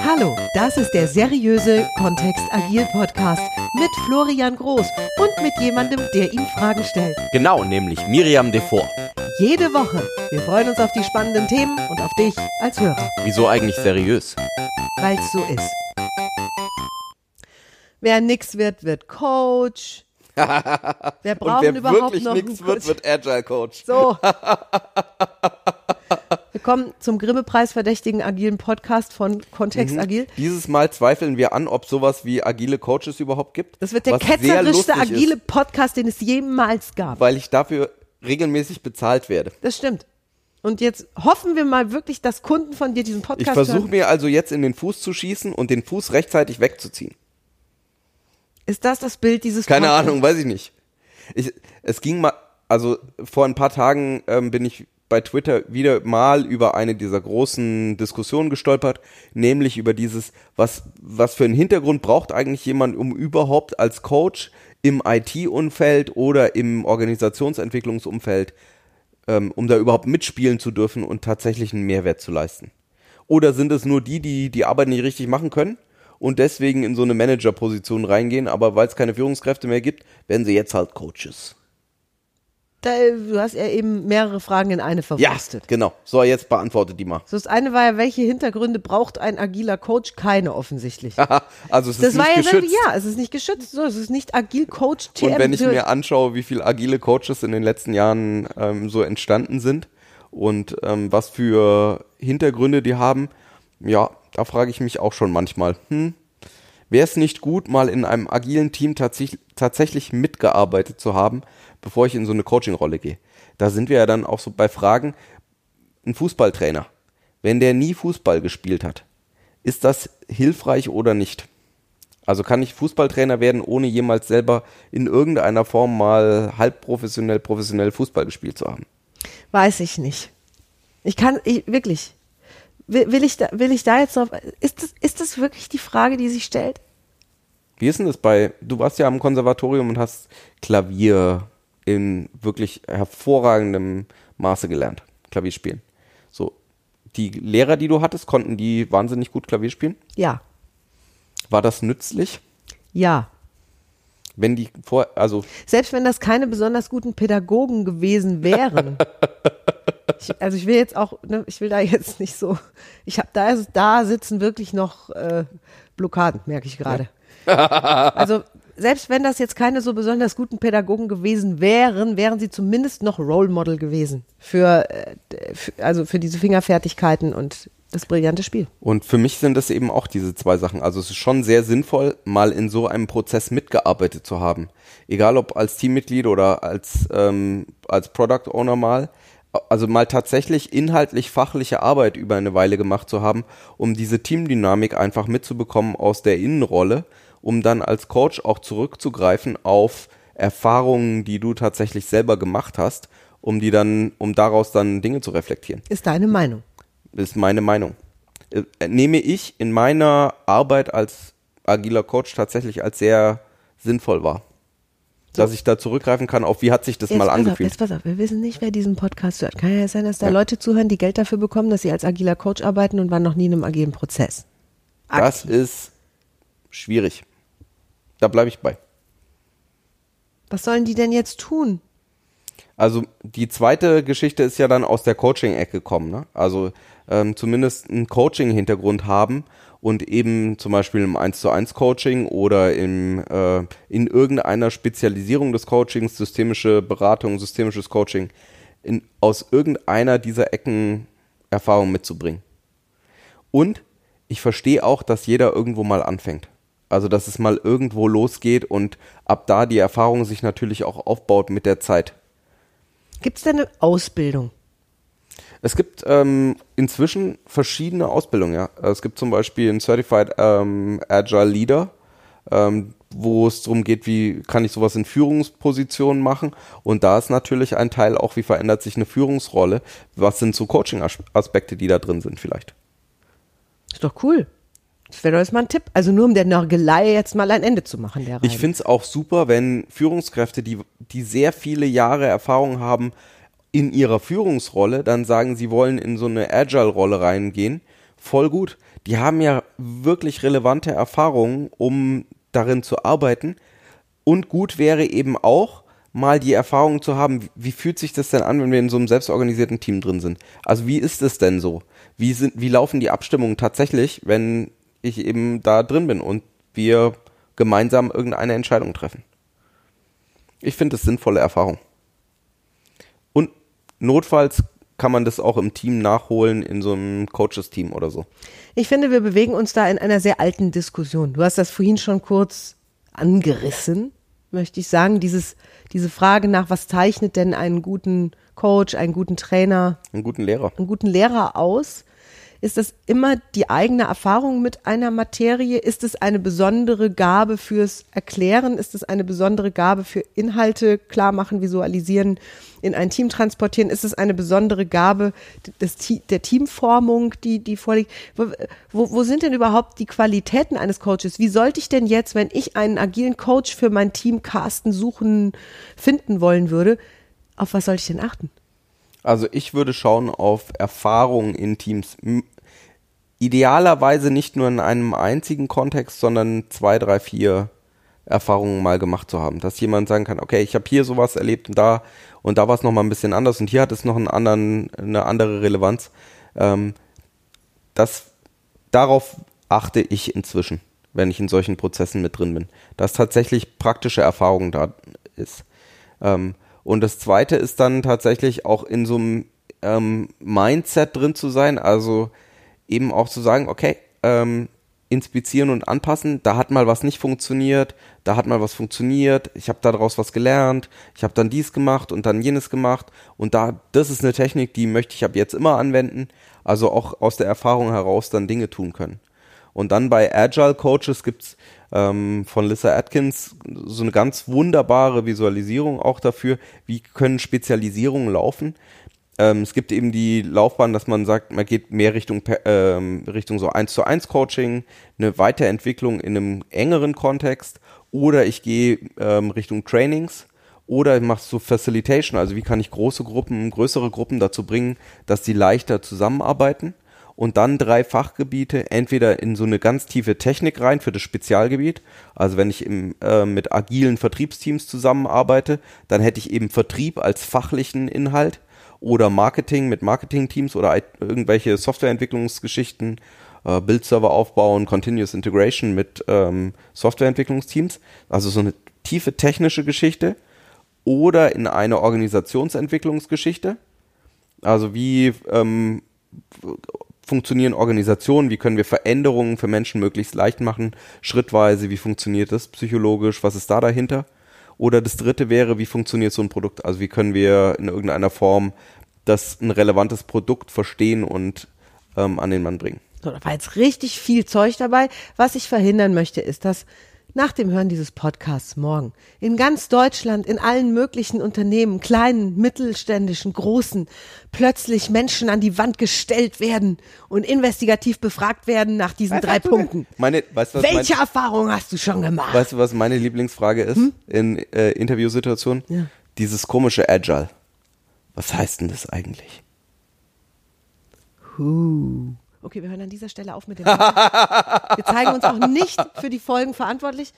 Hallo, das ist der seriöse Kontext Agil Podcast mit Florian Groß und mit jemandem, der ihm Fragen stellt. Genau, nämlich Miriam Devor. Jede Woche. Wir freuen uns auf die spannenden Themen und auf dich als Hörer, Wieso eigentlich seriös? weil es so ist. Wer nix wird, wird Coach. Wer braucht wer überhaupt wirklich noch einen wird, wird Agile Coach. So. Willkommen zum Grimme-Preis verdächtigen agilen Podcast von Kontext Mhm. Agil. Dieses Mal zweifeln wir an, ob sowas wie agile Coaches überhaupt gibt. Das wird der ketzerischste agile ist, Podcast, den es jemals gab. weil ich dafür regelmäßig bezahlt werde. Das stimmt. Und jetzt hoffen wir mal wirklich, dass Kunden von dir diesen Ich Podcast versuche hören. mir also jetzt in den Fuß zu schießen und den Fuß rechtzeitig wegzuziehen. Ist das das Bild dieses Keine Podcasts? Ahnung, weiß ich nicht. Ich, es ging mal, also vor ein paar Tagen ähm, bin ich bei Twitter wieder mal über eine dieser großen Diskussionen gestolpert, nämlich über dieses, was, was für einen Hintergrund braucht eigentlich jemand, um überhaupt als Coach im IT-Umfeld oder im Organisationsentwicklungsumfeld, ähm, um da überhaupt mitspielen zu dürfen und tatsächlich einen Mehrwert zu leisten. Oder sind es nur die, die die Arbeit nicht richtig machen können und deswegen in so eine Managerposition reingehen, aber weil es keine Führungskräfte mehr gibt, werden sie jetzt halt Coaches. Da, du hast ja eben mehrere Fragen in eine Ja, verwurstet. genau. So, jetzt beantwortet die mal. So, das eine war ja, welche Hintergründe braucht ein agiler Coach? Keine offensichtlich. also es ist das war nicht ja selber, geschützt. ja, es ist nicht geschützt. So, es ist nicht agil Coach TM. Und wenn ich mir anschaue, wie viele agile Coaches in den letzten Jahren ähm, so entstanden sind und ähm, was für Hintergründe die haben, ja, da frage ich mich auch schon manchmal, hm, wäre es nicht gut, mal in einem agilen Team tatsächlich, tatsächlich mitgearbeitet zu haben, bevor ich in so eine Coaching-Rolle gehe? Da sind wir ja dann auch so bei Fragen, ein Fußballtrainer, wenn der nie Fußball gespielt hat, ist das hilfreich oder nicht? Also kann ich Fußballtrainer werden, ohne jemals selber in irgendeiner Form mal halb professionell, professionell Fußball gespielt zu haben? Weiß ich nicht. Ich kann, ich, wirklich. Will, will, ich da, will ich da jetzt drauf, ist das, ist das wirklich die Frage, die sich stellt? Wie ist denn das bei, du warst ja am Konservatorium und hast Klavier in wirklich hervorragendem Maße gelernt, Klavier spielen. So, die Lehrer, die du hattest, konnten die wahnsinnig gut Klavier spielen? Ja. War das nützlich? Ja. Wenn die vor, also Selbst wenn das keine besonders guten Pädagogen gewesen wären. ich, also ich will jetzt auch, ne, ich will da jetzt nicht so, ich habe da, da sitzen wirklich noch äh, Blockaden, merke ich gerade. also selbst wenn das jetzt keine so besonders guten Pädagogen gewesen wären, wären sie zumindest noch Role Model gewesen für, äh, für also für diese Fingerfertigkeiten und das brillante Spiel. Und für mich sind das eben auch diese zwei Sachen. Also es ist schon sehr sinnvoll, mal in so einem Prozess mitgearbeitet zu haben. Egal ob als Teammitglied oder als, ähm, als Product Owner mal. Also mal tatsächlich inhaltlich fachliche Arbeit über eine Weile gemacht zu haben, um diese Teamdynamik einfach mitzubekommen aus der Innenrolle, um dann als Coach auch zurückzugreifen auf Erfahrungen, die du tatsächlich selber gemacht hast, um die dann, um daraus dann Dinge zu reflektieren Ist deine Meinung? ist meine Meinung. Äh, Nehme ich in meiner Arbeit als agiler Coach tatsächlich als sehr sinnvoll wahr. Dass ich da zurückgreifen kann, auf wie hat sich das mal pass auf, angefühlt. jetzt pass auf, wir wissen nicht, wer diesen Podcast hört. Kann ja sein, dass da Leute zuhören, die Geld dafür bekommen, dass sie als agiler Coach arbeiten und waren noch nie in einem agilen Prozess. Das ist schwierig. Da bleibe ich bei. Was sollen die denn jetzt tun? Also die zweite Geschichte ist ja dann aus der Coaching-Ecke gekommen. Ne? Also ähm, zumindest einen Coaching-Hintergrund haben und eben zum Beispiel im 1 zu 1 Coaching oder im, äh, in irgendeiner Spezialisierung des Coachings, systemische Beratung, systemisches Coaching, in, aus irgendeiner dieser Ecken Erfahrung mitzubringen. Und ich verstehe auch, dass jeder irgendwo mal anfängt. Also dass es mal irgendwo losgeht und ab da die Erfahrung sich natürlich auch aufbaut mit der Zeit. Gibt es denn eine Ausbildung? Es gibt ähm, inzwischen verschiedene Ausbildungen, ja. Es gibt zum Beispiel einen Certified ähm, Agile Leader, ähm, wo es darum geht, wie kann ich sowas in Führungspositionen machen. Und da ist natürlich ein Teil auch, wie verändert sich eine Führungsrolle. Was sind so Coaching-Aspekte, die da drin sind vielleicht. Ist doch cool. Das wäre doch jetzt mal ein Tipp. Also nur um der Nörgelei jetzt mal ein Ende zu machen, der Ich finde es auch super, wenn Führungskräfte, die, die sehr viele Jahre Erfahrung haben in ihrer Führungsrolle, dann sagen, sie wollen in so eine Agile-Rolle reingehen, voll gut. Die haben ja wirklich relevante Erfahrungen, um darin zu arbeiten. Und gut wäre eben auch, mal die Erfahrung zu haben, wie fühlt sich das denn an, wenn wir in so einem selbstorganisierten Team drin sind? Also wie ist es denn so? Wie sind, wie laufen die Abstimmungen tatsächlich, wenn ich eben da drin bin und wir gemeinsam irgendeine Entscheidung treffen? Ich finde das sinnvolle Erfahrung. Notfalls kann man das auch im Team nachholen, in so einem Coaches-Team oder so. Ich finde, wir bewegen uns da in einer sehr alten Diskussion. Du hast das vorhin schon kurz angerissen, möchte ich sagen. Dieses, diese Frage nach, was zeichnet denn einen guten Coach, einen guten Trainer, Einen guten Lehrer. einen guten Lehrer aus? Ist das immer die eigene Erfahrung mit einer Materie? Ist es eine besondere Gabe fürs Erklären? Ist es eine besondere Gabe für Inhalte klar machen, visualisieren, in ein Team transportieren? Ist es eine besondere Gabe des, der Teamformung, die, die vorliegt? Wo, wo sind denn überhaupt die Qualitäten eines Coaches? Wie sollte ich denn jetzt, wenn ich einen agilen Coach für mein Team casten, suchen, finden wollen würde, auf was sollte ich denn achten? Also ich würde schauen auf Erfahrungen in Teams. Idealerweise nicht nur in einem einzigen Kontext, sondern zwei, drei, vier Erfahrungen mal gemacht zu haben. Dass jemand sagen kann, okay, ich habe hier sowas erlebt und da und da war es nochmal ein bisschen anders und hier hat es noch einen anderen, eine andere Relevanz. Ähm, das, darauf achte ich inzwischen, wenn ich in solchen Prozessen mit drin bin. Dass tatsächlich praktische Erfahrung da ist. Ähm, und das zweite ist dann tatsächlich auch in so einem ähm, Mindset drin zu sein, also eben auch zu sagen, okay, ähm, inspizieren und anpassen, da hat mal was nicht funktioniert, da hat mal was funktioniert, ich habe daraus was gelernt, ich habe dann dies gemacht und dann jenes gemacht und da, das ist eine Technik, die möchte ich ab jetzt immer anwenden, also auch aus der Erfahrung heraus dann Dinge tun können. Und dann bei Agile Coaches gibt's ähm, von Lissa Atkins so eine ganz wunderbare Visualisierung auch dafür, wie können Spezialisierungen laufen. Ähm, es gibt eben die Laufbahn, dass man sagt, man geht mehr Richtung, ähm, Richtung so 1 zu 1 Coaching, eine Weiterentwicklung in einem engeren Kontext. Oder ich gehe ähm, Richtung Trainings. Oder ich mache so Facilitation, also wie kann ich große Gruppen, größere Gruppen dazu bringen, dass sie leichter zusammenarbeiten und dann drei Fachgebiete, entweder in so eine ganz tiefe Technik rein für das Spezialgebiet. Also wenn ich im, äh, mit agilen Vertriebsteams zusammenarbeite, dann hätte ich eben Vertrieb als fachlichen Inhalt oder Marketing mit Marketingteams oder irgendwelche Softwareentwicklungsgeschichten, äh, Bildserver aufbauen, Continuous Integration mit ähm, Softwareentwicklungsteams. Also so eine tiefe technische Geschichte oder in eine Organisationsentwicklungsgeschichte. Also wie ähm, funktionieren Organisationen, wie können wir Veränderungen für Menschen möglichst leicht machen, schrittweise, wie funktioniert das psychologisch, was ist da dahinter? Oder das dritte wäre, wie funktioniert so ein Produkt? Also wie können wir in irgendeiner Form das ein relevantes Produkt verstehen und ähm, an den Mann bringen? So, da war jetzt richtig viel Zeug dabei. Was ich verhindern möchte, ist, dass nach dem Hören dieses Podcasts morgen in ganz Deutschland, in allen möglichen Unternehmen, kleinen, mittelständischen, großen, plötzlich Menschen an die Wand gestellt werden und investigativ befragt werden nach diesen drei Punkten. Meine, weißt was mein, Welche Erfahrung hast du schon gemacht? weißt du, was meine Lieblingsfrage ist in äh, Interviewsituationen? Ja. Dieses komische Agile. Was heißt denn das eigentlich? Huh. Okay, wir hören an dieser Stelle auf mit dem. wir zeigen uns auch nicht für die Folgen verantwortlich.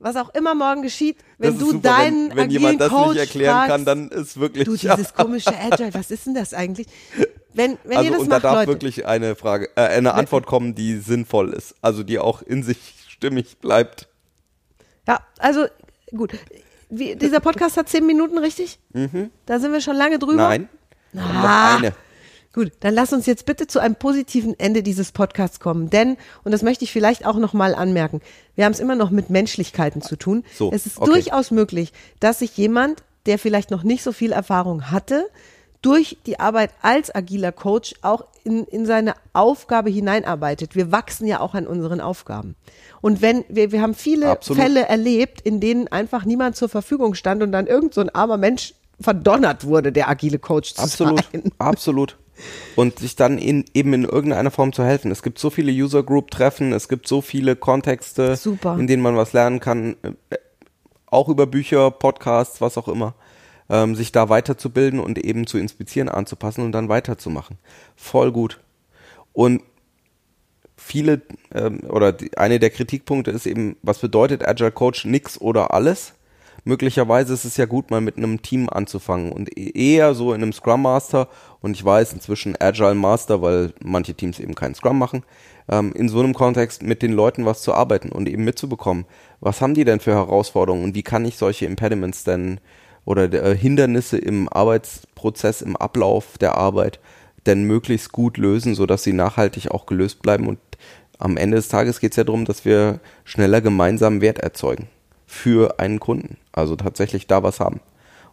Was auch immer morgen geschieht, wenn das du super, deinen wenn, wenn jemand das Coach nicht erklären fragst, kann, dann ist wirklich du dieses komische Agile, was ist denn das eigentlich? Wenn, wenn ihr also das und da macht, darf Leute, wirklich eine Frage, äh, eine Antwort kommen, die sinnvoll ist, also die auch in sich stimmig bleibt. ja, also gut. Wie, dieser Podcast hat zehn Minuten, richtig? Da sind wir schon lange drüber. Nein, Ah. noch eine. Gut, dann lass uns jetzt bitte zu einem positiven Ende dieses Podcasts kommen. Denn, und das möchte ich vielleicht auch nochmal anmerken, wir haben es immer noch mit Menschlichkeiten zu tun. So, es ist okay. durchaus möglich, dass sich jemand, der vielleicht noch nicht so viel Erfahrung hatte, durch die Arbeit als agiler Coach auch in, in seine Aufgabe hineinarbeitet. Wir wachsen ja auch an unseren Aufgaben. Und wenn, wir, wir haben viele Absolut. Fälle erlebt, in denen einfach niemand zur Verfügung stand und dann irgend so ein armer Mensch verdonnert wurde, der agile Coach zu Absolut, sein. absolut. Und sich dann in, eben in irgendeiner Form zu helfen. Es gibt so viele User Group Treffen, es gibt so viele Kontexte, Super. in denen man was lernen kann, äh, auch über Bücher, Podcasts, was auch immer, ähm, sich da weiterzubilden und eben zu inspizieren, anzupassen und dann weiterzumachen. Voll gut. Und viele ähm, oder die, eine der Kritikpunkte ist eben, was bedeutet Agile Coach nix oder alles? Möglicherweise ist es ja gut, mal mit einem Team anzufangen und e-, eher so in einem Scrum Master. Und ich weiß inzwischen Agile Master, weil manche Teams eben keinen Scrum machen, ähm, in so einem Kontext mit den Leuten was zu arbeiten und eben mitzubekommen, was haben die denn für Herausforderungen und wie kann ich solche Impediments denn oder äh, Hindernisse im Arbeitsprozess, im Ablauf der Arbeit denn möglichst gut lösen, sodass sie nachhaltig auch gelöst bleiben. Und am Ende des Tages geht es ja darum, dass wir schneller gemeinsam Wert erzeugen für einen Kunden. Also tatsächlich da was haben.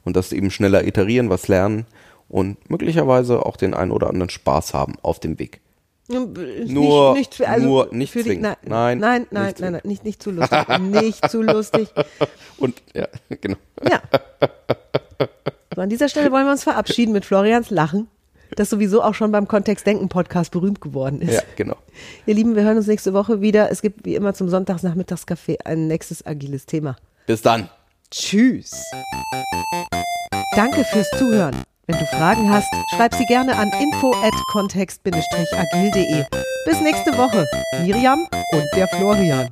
Und das eben schneller iterieren, was lernen und möglicherweise auch den einen oder anderen Spaß haben auf dem Weg. Nicht, Nur, nicht, also nur nicht für die, zwingen. nein, Nein, nein, nicht nein, nein, nein, nicht, nicht zu lustig. nicht zu lustig. Und ja, genau. Ja. So, an dieser Stelle wollen wir uns verabschieden mit Florians Lachen, das sowieso auch schon beim Kontext Denken Podcast berühmt geworden ist. Ja, genau. Ihr Lieben, wir hören uns nächste Woche wieder. Es gibt wie immer zum Sonntagsnachmittagscafé ein nächstes agiles Thema. Bis dann. Tschüss. Danke fürs Zuhören. Wenn du Fragen hast, schreib sie gerne an info at kontext-agil.de. Bis nächste Woche. Miriam und der Florian.